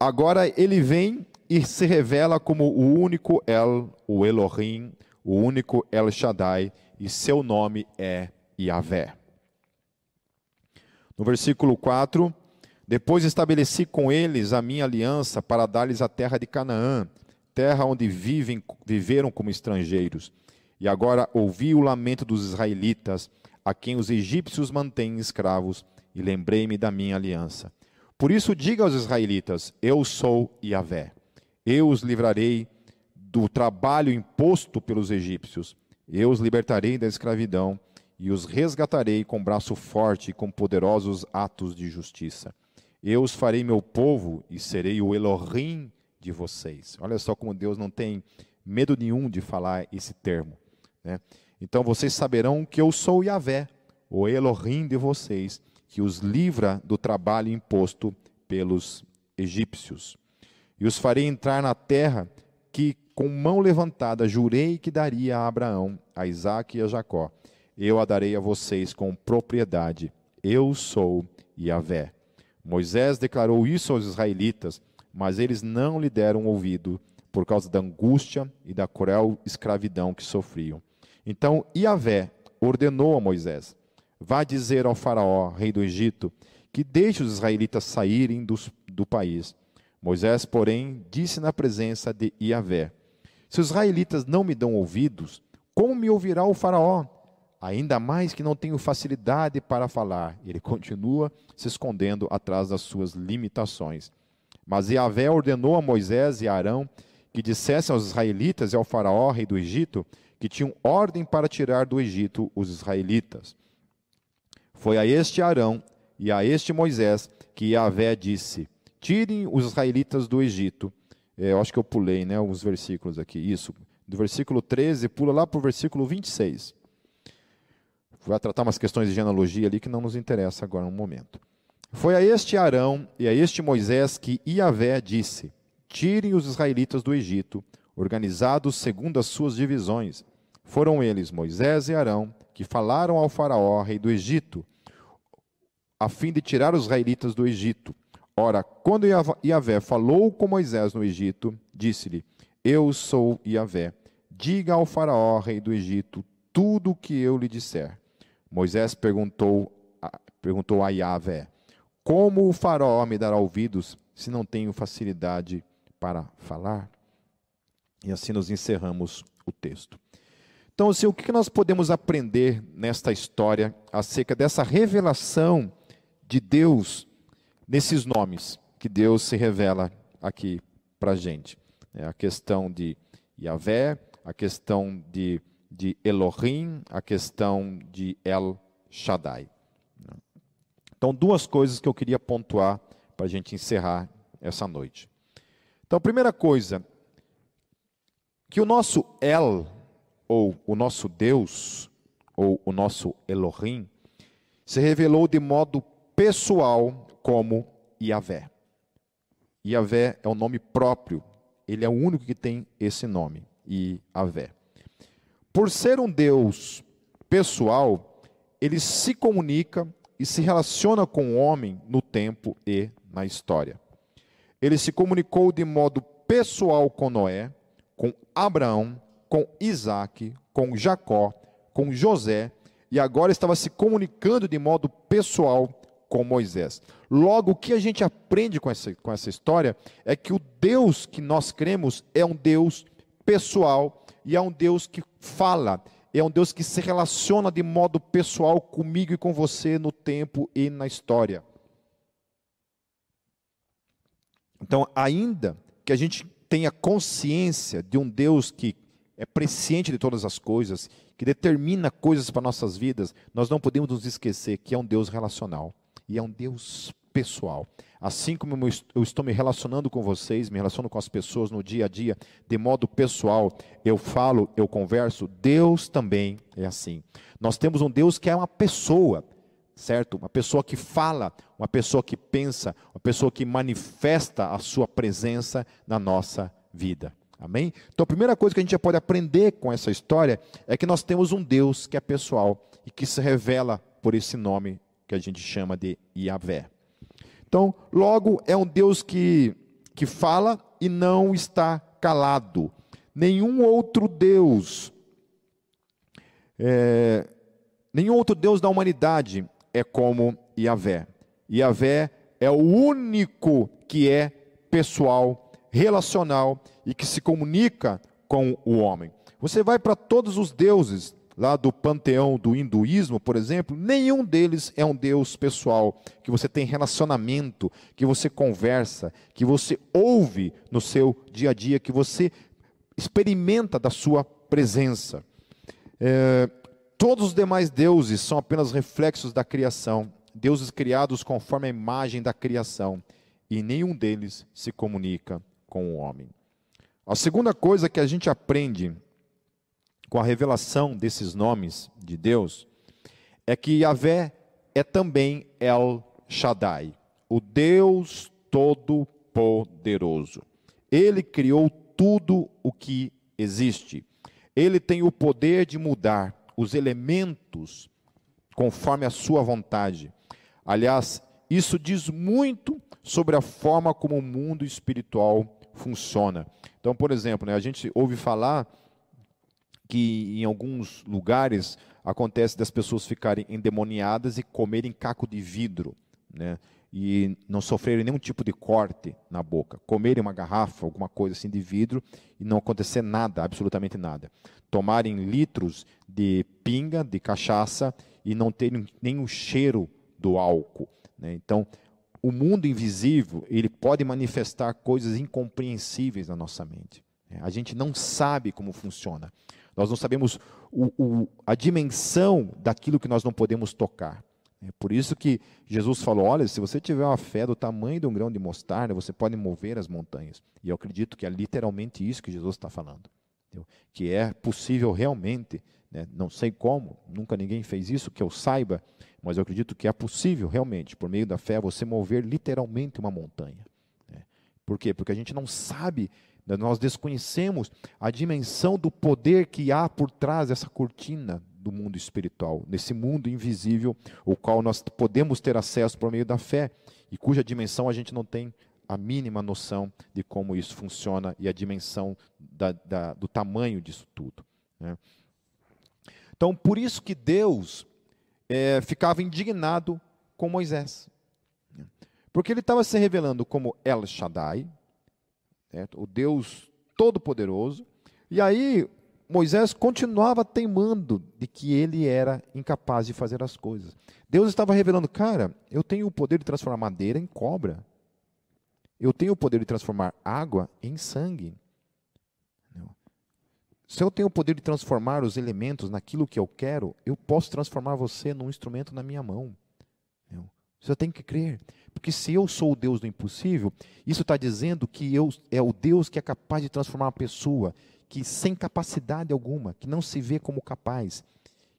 agora ele vem e se revela como o único El, o Elohim, o único El Shaddai, e seu nome é Yahvé. No versículo 4, depois estabeleci com eles a minha aliança para dar-lhes a terra de Canaã terra onde vivem, viveram como estrangeiros. E agora ouvi o lamento dos israelitas, a quem os egípcios mantêm escravos, e lembrei-me da minha aliança. Por isso diga aos israelitas: Eu sou Yahvé. Eu os livrarei do trabalho imposto pelos egípcios. Eu os libertarei da escravidão e os resgatarei com braço forte e com poderosos atos de justiça. Eu os farei meu povo e serei o Elohim de vocês. Olha só como Deus não tem medo nenhum de falar esse termo. Né? Então vocês saberão que eu sou Yahvé, o Elohim de vocês, que os livra do trabalho imposto pelos egípcios. E os farei entrar na terra que, com mão levantada, jurei que daria a Abraão, a Isaque e a Jacó. Eu a darei a vocês com propriedade. Eu sou Yahvé. Moisés declarou isso aos israelitas mas eles não lhe deram ouvido por causa da angústia e da cruel escravidão que sofriam. Então Iavé ordenou a Moisés: Vá dizer ao Faraó, rei do Egito, que deixe os israelitas saírem do, do país. Moisés, porém, disse na presença de Iavé: Se os israelitas não me dão ouvidos, como me ouvirá o Faraó? Ainda mais que não tenho facilidade para falar. Ele continua se escondendo atrás das suas limitações. Mas Yahvé ordenou a Moisés e a Arão que dissessem aos israelitas e ao faraó, rei do Egito, que tinham ordem para tirar do Egito os israelitas. Foi a este Arão e a este Moisés que Yahvé disse: Tirem os israelitas do Egito. É, eu acho que eu pulei né, alguns versículos aqui. Isso, do versículo 13, pula lá para o versículo 26. Vai tratar umas questões de genealogia ali que não nos interessa agora no momento. Foi a este Arão e a este Moisés que Iavé disse: Tirem os israelitas do Egito, organizados segundo as suas divisões. Foram eles, Moisés e Arão, que falaram ao Faraó, rei do Egito, a fim de tirar os israelitas do Egito. Ora, quando Iavé falou com Moisés no Egito, disse-lhe: Eu sou Iavé. Diga ao Faraó, rei do Egito, tudo o que eu lhe disser. Moisés perguntou, perguntou a Iavé: como o faraó me dará ouvidos se não tenho facilidade para falar? E assim nós encerramos o texto. Então, assim, o que nós podemos aprender nesta história acerca dessa revelação de Deus nesses nomes que Deus se revela aqui para a gente? É a questão de Yahvé, a questão de, de Elohim, a questão de El Shaddai. Então, duas coisas que eu queria pontuar para a gente encerrar essa noite. Então, primeira coisa, que o nosso El, ou o nosso Deus, ou o nosso Elohim, se revelou de modo pessoal como Yahvé. Yahvé é o nome próprio. Ele é o único que tem esse nome, Yahvé. Por ser um Deus pessoal, ele se comunica e se relaciona com o homem no tempo e na história. Ele se comunicou de modo pessoal com Noé, com Abraão, com Isaac, com Jacó, com José, e agora estava se comunicando de modo pessoal com Moisés. Logo, o que a gente aprende com essa, com essa história é que o Deus que nós cremos é um Deus pessoal e é um Deus que fala, é um Deus que se relaciona de modo pessoal comigo e com você no tempo e na história. Então, ainda que a gente tenha consciência de um Deus que é presciente de todas as coisas, que determina coisas para nossas vidas, nós não podemos nos esquecer que é um Deus relacional e é um Deus pessoal. Assim como eu estou me relacionando com vocês, me relaciono com as pessoas no dia a dia, de modo pessoal, eu falo, eu converso, Deus também é assim. Nós temos um Deus que é uma pessoa, certo? Uma pessoa que fala, uma pessoa que pensa, uma pessoa que manifesta a sua presença na nossa vida. Amém? Então a primeira coisa que a gente já pode aprender com essa história é que nós temos um Deus que é pessoal e que se revela por esse nome que a gente chama de Yahvé. Então, logo, é um Deus que, que fala e não está calado. Nenhum outro Deus, é, nenhum outro Deus da humanidade é como Yahvé. Yahvé é o único que é pessoal, relacional e que se comunica com o homem. Você vai para todos os deuses lá do panteão do hinduísmo, por exemplo, nenhum deles é um Deus pessoal, que você tem relacionamento, que você conversa, que você ouve no seu dia a dia, que você experimenta da sua presença. É, todos os demais deuses são apenas reflexos da criação, deuses criados conforme a imagem da criação, e nenhum deles se comunica com o homem. A segunda coisa que a gente aprende com a revelação desses nomes de Deus, é que Yahvé é também El Shaddai, o Deus Todo-Poderoso. Ele criou tudo o que existe. Ele tem o poder de mudar os elementos conforme a sua vontade. Aliás, isso diz muito sobre a forma como o mundo espiritual funciona. Então, por exemplo, né, a gente ouve falar que em alguns lugares acontece das pessoas ficarem endemoniadas e comerem caco de vidro, né? E não sofrerem nenhum tipo de corte na boca, comerem uma garrafa, alguma coisa assim de vidro e não acontecer nada, absolutamente nada. Tomarem litros de pinga, de cachaça e não terem nem o cheiro do álcool. Né? Então, o mundo invisível ele pode manifestar coisas incompreensíveis na nossa mente. Né? A gente não sabe como funciona. Nós não sabemos o, o, a dimensão daquilo que nós não podemos tocar. É por isso que Jesus falou: olha, se você tiver uma fé do tamanho de um grão de mostarda, você pode mover as montanhas. E eu acredito que é literalmente isso que Jesus está falando. Entendeu? Que é possível realmente, né? não sei como, nunca ninguém fez isso, que eu saiba, mas eu acredito que é possível realmente, por meio da fé, você mover literalmente uma montanha. Né? Por quê? Porque a gente não sabe nós desconhecemos a dimensão do poder que há por trás dessa cortina do mundo espiritual, nesse mundo invisível, o qual nós podemos ter acesso por meio da fé e cuja dimensão a gente não tem a mínima noção de como isso funciona e a dimensão da, da, do tamanho disso tudo. Né? Então, por isso que Deus é, ficava indignado com Moisés, porque ele estava se revelando como El Shaddai, certo? o Deus Todo-Poderoso. E aí Moisés continuava teimando de que ele era incapaz de fazer as coisas. Deus estava revelando, cara, eu tenho o poder de transformar madeira em cobra. Eu tenho o poder de transformar água em sangue. Se eu tenho o poder de transformar os elementos naquilo que eu quero, eu posso transformar você num instrumento na minha mão. Você tem que crer. Porque se eu sou o Deus do impossível, isso está dizendo que eu é o Deus que é capaz de transformar uma pessoa que sem capacidade alguma, que não se vê como capaz,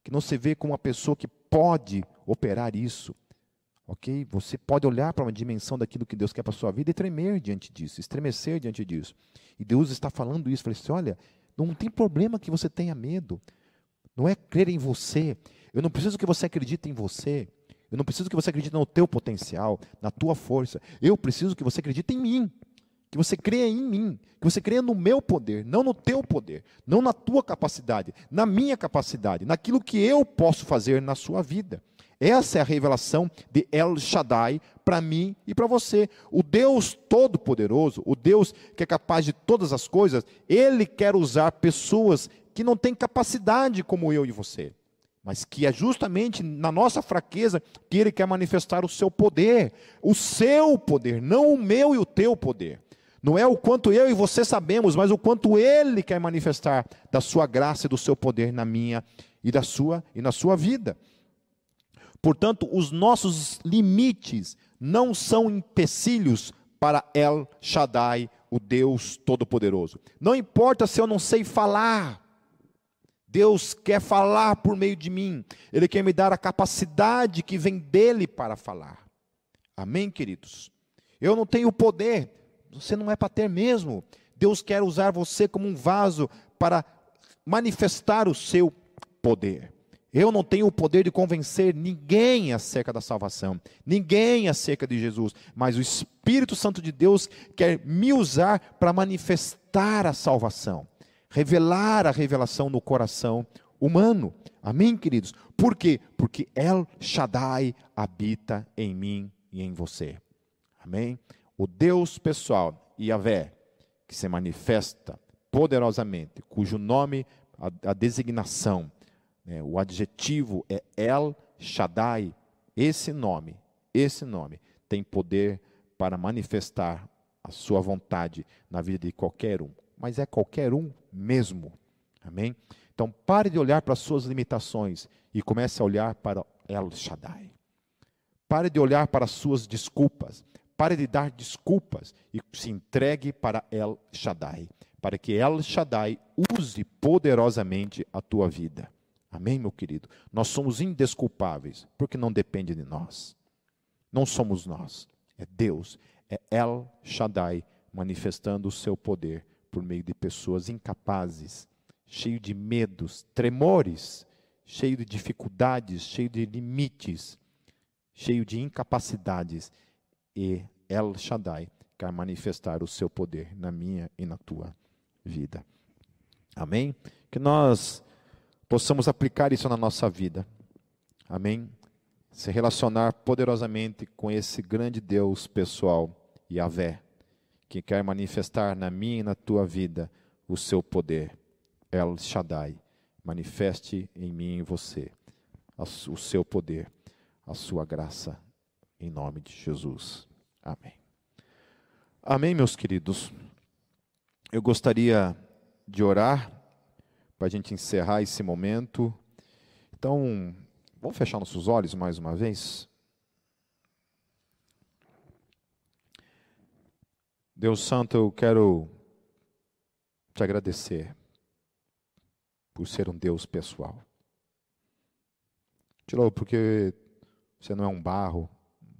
que não se vê como uma pessoa que pode operar isso, Ok? Você pode olhar para uma dimensão daquilo que Deus quer para a sua vida e tremer diante disso, estremecer diante disso. E Deus está falando isso. Falei assim: olha, não tem problema que você tenha medo. Não é crer em você. Eu não preciso que você acredite em você. Eu não preciso que você acredite no teu potencial, na tua força. Eu preciso que você acredite em mim. Que você creia em mim, que você creia no meu poder, não no teu poder, não na tua capacidade, na minha capacidade, naquilo que eu posso fazer na sua vida. Essa é a revelação de El Shaddai para mim e para você. O Deus Todo-Poderoso, o Deus que é capaz de todas as coisas, ele quer usar pessoas que não têm capacidade como eu e você mas que é justamente na nossa fraqueza que ele quer manifestar o seu poder, o seu poder, não o meu e o teu poder. Não é o quanto eu e você sabemos, mas o quanto ele quer manifestar da sua graça e do seu poder na minha e da sua e na sua vida. Portanto, os nossos limites não são empecilhos para El Shaddai, o Deus Todo-Poderoso. Não importa se eu não sei falar, Deus quer falar por meio de mim, Ele quer me dar a capacidade que vem dele para falar. Amém, queridos? Eu não tenho poder, você não é para ter mesmo. Deus quer usar você como um vaso para manifestar o seu poder. Eu não tenho o poder de convencer ninguém acerca da salvação, ninguém acerca de Jesus, mas o Espírito Santo de Deus quer me usar para manifestar a salvação, revelar a revelação no coração humano. Amém, queridos? Por quê? Porque El Shaddai habita em mim e em você. Amém? o Deus pessoal, Yahvé, que se manifesta poderosamente, cujo nome, a, a designação, né, o adjetivo é El Shaddai, esse nome, esse nome tem poder para manifestar a sua vontade na vida de qualquer um, mas é qualquer um mesmo. Amém? Então pare de olhar para as suas limitações e comece a olhar para El Shaddai. Pare de olhar para as suas desculpas. Pare de dar desculpas e se entregue para El Shaddai, para que El Shaddai use poderosamente a tua vida. Amém, meu querido? Nós somos indesculpáveis, porque não depende de nós. Não somos nós, é Deus, é El Shaddai manifestando o seu poder por meio de pessoas incapazes, cheio de medos, tremores, cheio de dificuldades, cheio de limites, cheio de incapacidades e El Shaddai quer manifestar o seu poder na minha e na tua vida. Amém? Que nós possamos aplicar isso na nossa vida. Amém? Se relacionar poderosamente com esse grande Deus pessoal, Yahvé, que quer manifestar na minha e na tua vida o seu poder. El Shaddai, manifeste em mim e em você o seu poder, a sua graça em nome de Jesus. Amém. Amém, meus queridos. Eu gostaria de orar para a gente encerrar esse momento. Então, vamos fechar nossos olhos mais uma vez. Deus Santo, eu quero te agradecer por ser um Deus pessoal. Louvo porque você não é um barro,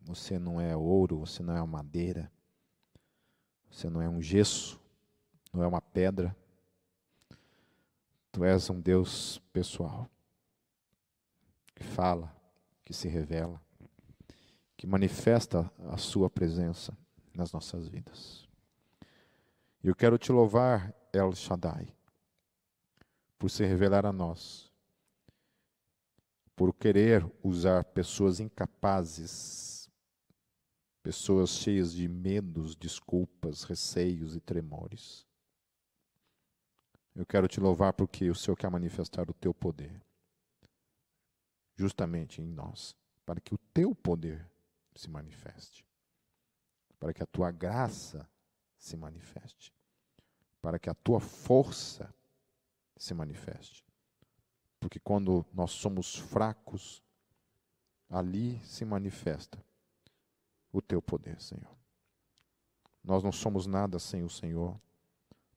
você não é ouro, você não é uma madeira, você não é um gesso, não é uma pedra. Tu és um Deus pessoal, que fala, que se revela, que manifesta a Sua presença nas nossas vidas. Eu quero te louvar, El Shaddai, por se revelar a nós, por querer usar pessoas incapazes pessoas cheias de medos, desculpas, receios e tremores. Eu quero te louvar porque o Senhor quer manifestar o teu poder, justamente em nós, para que o teu poder se manifeste, para que a tua graça se manifeste, para que a tua força se manifeste. Porque quando nós somos fracos, ali se manifesta o teu poder, Senhor. Nós não somos nada sem o Senhor.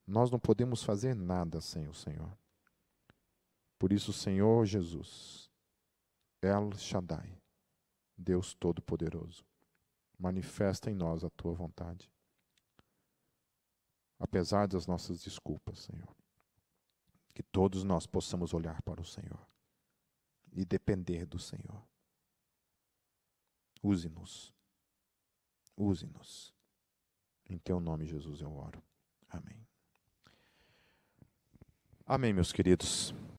Nós não podemos fazer nada sem o Senhor. Por isso, Senhor Jesus, El Shaddai, Deus Todo-Poderoso, manifesta em nós a tua vontade. Apesar das nossas desculpas, Senhor, que todos nós possamos olhar para o Senhor e depender do Senhor. Use-nos. Use-nos. Em teu nome, Jesus, eu oro. Amém. Amém, meus queridos.